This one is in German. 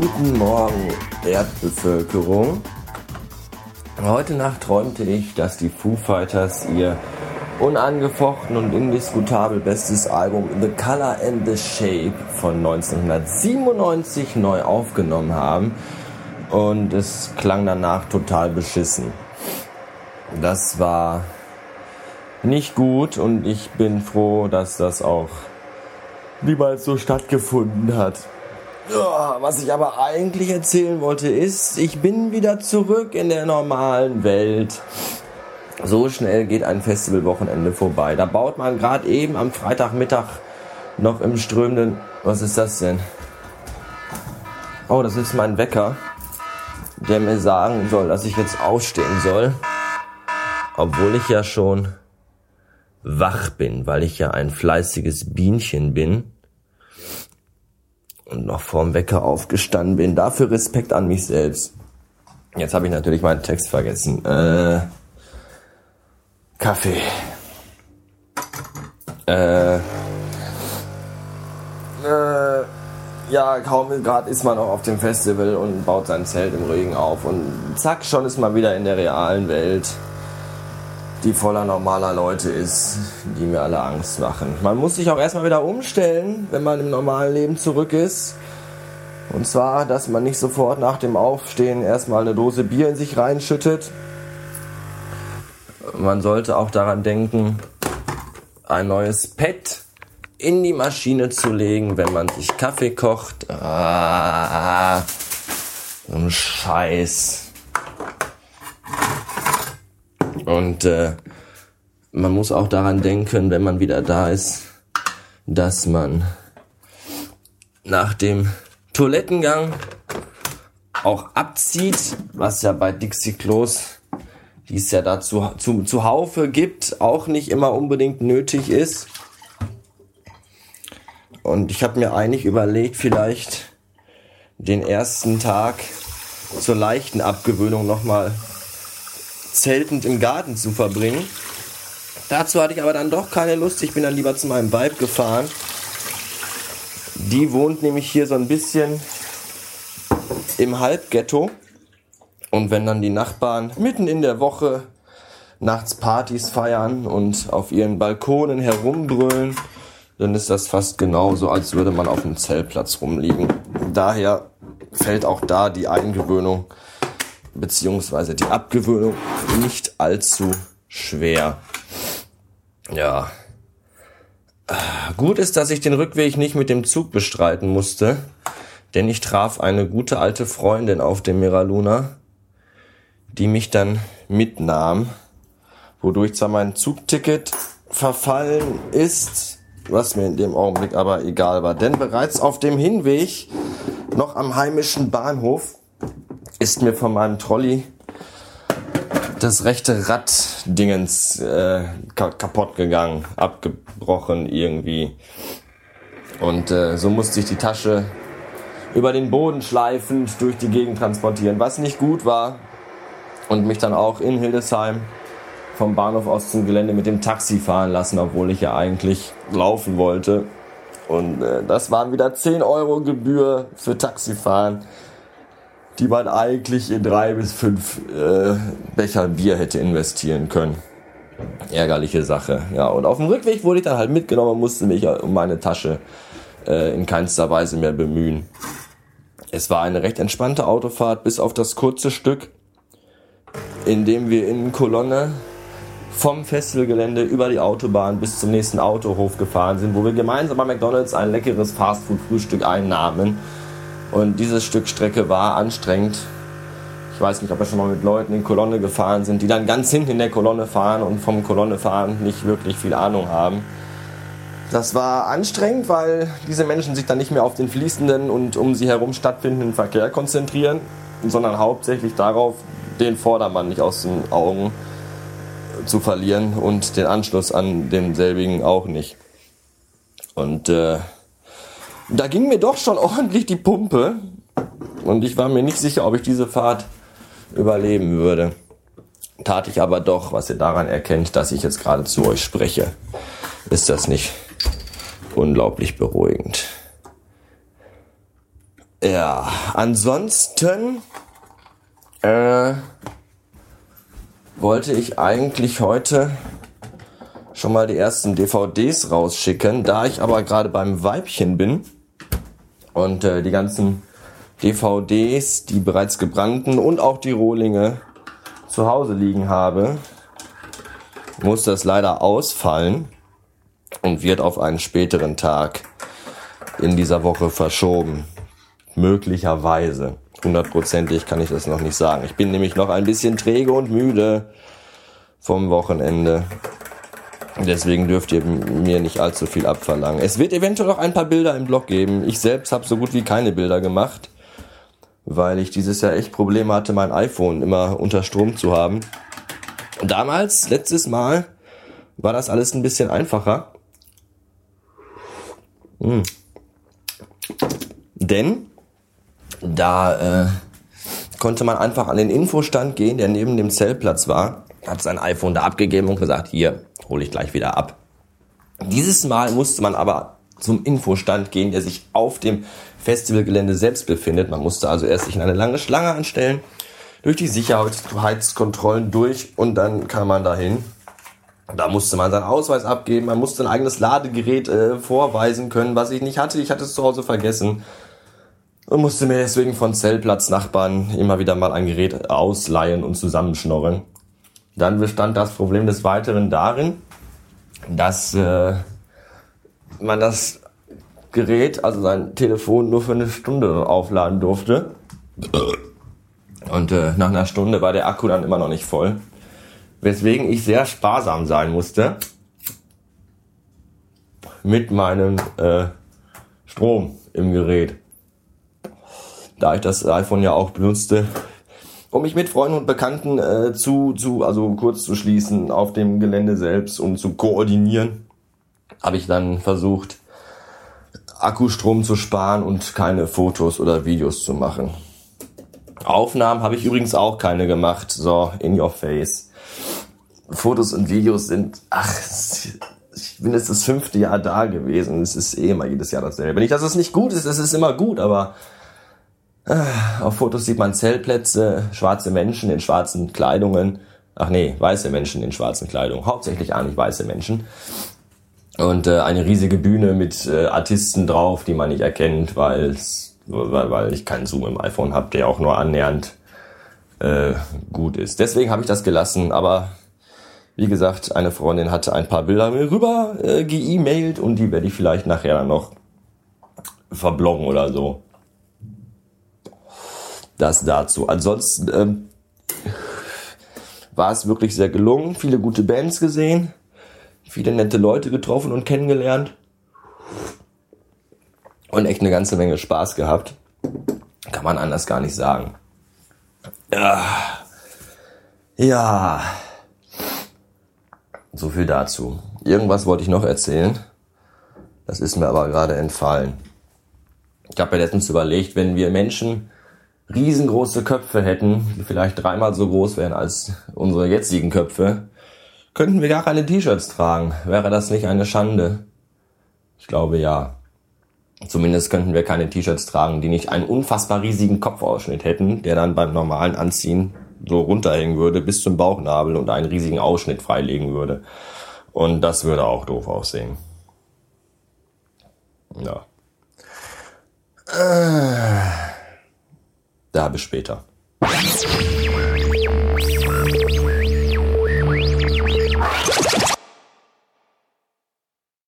Guten Morgen, Erdbevölkerung. Heute Nacht träumte ich, dass die Foo Fighters ihr unangefochten und indiskutabel bestes Album The Color and the Shape von 1997 neu aufgenommen haben und es klang danach total beschissen. Das war nicht gut und ich bin froh, dass das auch niemals so stattgefunden hat. Was ich aber eigentlich erzählen wollte ist, ich bin wieder zurück in der normalen Welt. So schnell geht ein Festivalwochenende vorbei. Da baut man gerade eben am Freitagmittag noch im strömenden... Was ist das denn? Oh, das ist mein Wecker, der mir sagen soll, dass ich jetzt aufstehen soll. Obwohl ich ja schon wach bin, weil ich ja ein fleißiges Bienchen bin und noch vorm Wecker aufgestanden bin. Dafür Respekt an mich selbst. Jetzt habe ich natürlich meinen Text vergessen. Äh, Kaffee. Äh, äh, ja, kaum gerade ist man auch auf dem Festival und baut sein Zelt im Regen auf und zack, schon ist man wieder in der realen Welt die voller normaler Leute ist, die mir alle Angst machen. Man muss sich auch erstmal wieder umstellen, wenn man im normalen Leben zurück ist. Und zwar, dass man nicht sofort nach dem Aufstehen erstmal eine Dose Bier in sich reinschüttet. Man sollte auch daran denken, ein neues Pad in die Maschine zu legen, wenn man sich Kaffee kocht. Ah, so ein Scheiß. Und äh, man muss auch daran denken, wenn man wieder da ist, dass man nach dem Toilettengang auch abzieht, was ja bei Dixie Klos, die es ja dazu zu, zu Haufe gibt, auch nicht immer unbedingt nötig ist. Und ich habe mir eigentlich überlegt, vielleicht den ersten Tag zur leichten Abgewöhnung nochmal zeltend im Garten zu verbringen. Dazu hatte ich aber dann doch keine Lust. Ich bin dann lieber zu meinem Weib gefahren. Die wohnt nämlich hier so ein bisschen im Halbghetto. Und wenn dann die Nachbarn mitten in der Woche nachts Partys feiern und auf ihren Balkonen herumbrüllen, dann ist das fast genauso, als würde man auf einem Zeltplatz rumliegen. Daher fällt auch da die Eingewöhnung beziehungsweise die Abgewöhnung nicht allzu schwer. Ja. Gut ist, dass ich den Rückweg nicht mit dem Zug bestreiten musste, denn ich traf eine gute alte Freundin auf dem Miraluna, die mich dann mitnahm, wodurch zwar mein Zugticket verfallen ist, was mir in dem Augenblick aber egal war, denn bereits auf dem Hinweg noch am heimischen Bahnhof ist mir von meinem Trolley das rechte Raddingens äh, kaputt gegangen, abgebrochen irgendwie. Und äh, so musste ich die Tasche über den Boden schleifend durch die Gegend transportieren, was nicht gut war. Und mich dann auch in Hildesheim vom Bahnhof aus zum Gelände mit dem Taxi fahren lassen, obwohl ich ja eigentlich laufen wollte. Und äh, das waren wieder 10 Euro Gebühr für Taxifahren die man eigentlich in drei bis fünf äh, Becher Bier hätte investieren können. Ärgerliche Sache. Ja, und auf dem Rückweg wurde ich dann halt mitgenommen und musste mich um meine Tasche äh, in keinster Weise mehr bemühen. Es war eine recht entspannte Autofahrt bis auf das kurze Stück, in dem wir in Kolonne vom Festivalgelände über die Autobahn bis zum nächsten Autohof gefahren sind, wo wir gemeinsam bei McDonalds ein leckeres Fastfood-Frühstück einnahmen und dieses Stück Strecke war anstrengend. Ich weiß nicht, ob wir schon mal mit Leuten in Kolonne gefahren sind, die dann ganz hinten in der Kolonne fahren und vom Kolonne fahren nicht wirklich viel Ahnung haben. Das war anstrengend, weil diese Menschen sich dann nicht mehr auf den fließenden und um sie herum stattfindenden Verkehr konzentrieren, sondern hauptsächlich darauf, den Vordermann nicht aus den Augen zu verlieren und den Anschluss an denselbigen auch nicht. Und äh, da ging mir doch schon ordentlich die Pumpe und ich war mir nicht sicher, ob ich diese Fahrt überleben würde. Tat ich aber doch, was ihr daran erkennt, dass ich jetzt gerade zu euch spreche. Ist das nicht unglaublich beruhigend? Ja, ansonsten äh, wollte ich eigentlich heute schon mal die ersten DVDs rausschicken, da ich aber gerade beim Weibchen bin und äh, die ganzen DVDs, die bereits gebrannten und auch die Rohlinge zu Hause liegen habe, muss das leider ausfallen und wird auf einen späteren Tag in dieser Woche verschoben. Möglicherweise. Hundertprozentig kann ich das noch nicht sagen. Ich bin nämlich noch ein bisschen träge und müde vom Wochenende. Deswegen dürft ihr mir nicht allzu viel abverlangen. Es wird eventuell auch ein paar Bilder im Blog geben. Ich selbst habe so gut wie keine Bilder gemacht, weil ich dieses Jahr echt Probleme hatte, mein iPhone immer unter Strom zu haben. Damals, letztes Mal, war das alles ein bisschen einfacher. Hm. Denn da äh, konnte man einfach an den Infostand gehen, der neben dem Zeltplatz war, hat sein iPhone da abgegeben und gesagt, hier, hole ich gleich wieder ab. Dieses Mal musste man aber zum Infostand gehen, der sich auf dem Festivalgelände selbst befindet. Man musste also erst sich in eine lange Schlange anstellen, durch die Sicherheitskontrollen durch und dann kam man dahin. Da musste man seinen Ausweis abgeben, man musste ein eigenes Ladegerät äh, vorweisen können, was ich nicht hatte. Ich hatte es zu Hause vergessen und musste mir deswegen von Zeltplatznachbarn immer wieder mal ein Gerät ausleihen und zusammenschnorren. Dann bestand das Problem des Weiteren darin, dass äh, man das Gerät, also sein Telefon, nur für eine Stunde aufladen durfte. Und äh, nach einer Stunde war der Akku dann immer noch nicht voll. Weswegen ich sehr sparsam sein musste mit meinem äh, Strom im Gerät da ich das iPhone ja auch benutzte, um mich mit Freunden und Bekannten äh, zu, zu, also kurz zu schließen auf dem Gelände selbst und zu koordinieren, habe ich dann versucht, Akkustrom zu sparen und keine Fotos oder Videos zu machen. Aufnahmen habe ich übrigens auch keine gemacht. So, in your face. Fotos und Videos sind, ach, ich bin jetzt das fünfte Jahr da gewesen. Es ist eh immer jedes Jahr dasselbe. Nicht, dass es nicht gut ist, es ist immer gut, aber auf Fotos sieht man Zeltplätze, schwarze Menschen in schwarzen Kleidungen. Ach nee, weiße Menschen in schwarzen Kleidungen. Hauptsächlich eigentlich weiße Menschen. Und äh, eine riesige Bühne mit äh, Artisten drauf, die man nicht erkennt, weil, weil ich keinen Zoom im iPhone habe, der auch nur annähernd äh, gut ist. Deswegen habe ich das gelassen, aber wie gesagt, eine Freundin hatte ein paar Bilder mir rüber äh, geemailt und die werde ich vielleicht nachher dann noch verbloggen oder so. Das dazu. Ansonsten ähm, war es wirklich sehr gelungen. Viele gute Bands gesehen, viele nette Leute getroffen und kennengelernt und echt eine ganze Menge Spaß gehabt. Kann man anders gar nicht sagen. Ja. Ja. So viel dazu. Irgendwas wollte ich noch erzählen. Das ist mir aber gerade entfallen. Ich habe mir letztens überlegt, wenn wir Menschen riesengroße Köpfe hätten, die vielleicht dreimal so groß wären als unsere jetzigen Köpfe, könnten wir gar keine T-Shirts tragen. Wäre das nicht eine Schande? Ich glaube ja. Zumindest könnten wir keine T-Shirts tragen, die nicht einen unfassbar riesigen Kopfausschnitt hätten, der dann beim normalen Anziehen so runterhängen würde bis zum Bauchnabel und einen riesigen Ausschnitt freilegen würde. Und das würde auch doof aussehen. Ja. Äh. Da bis später.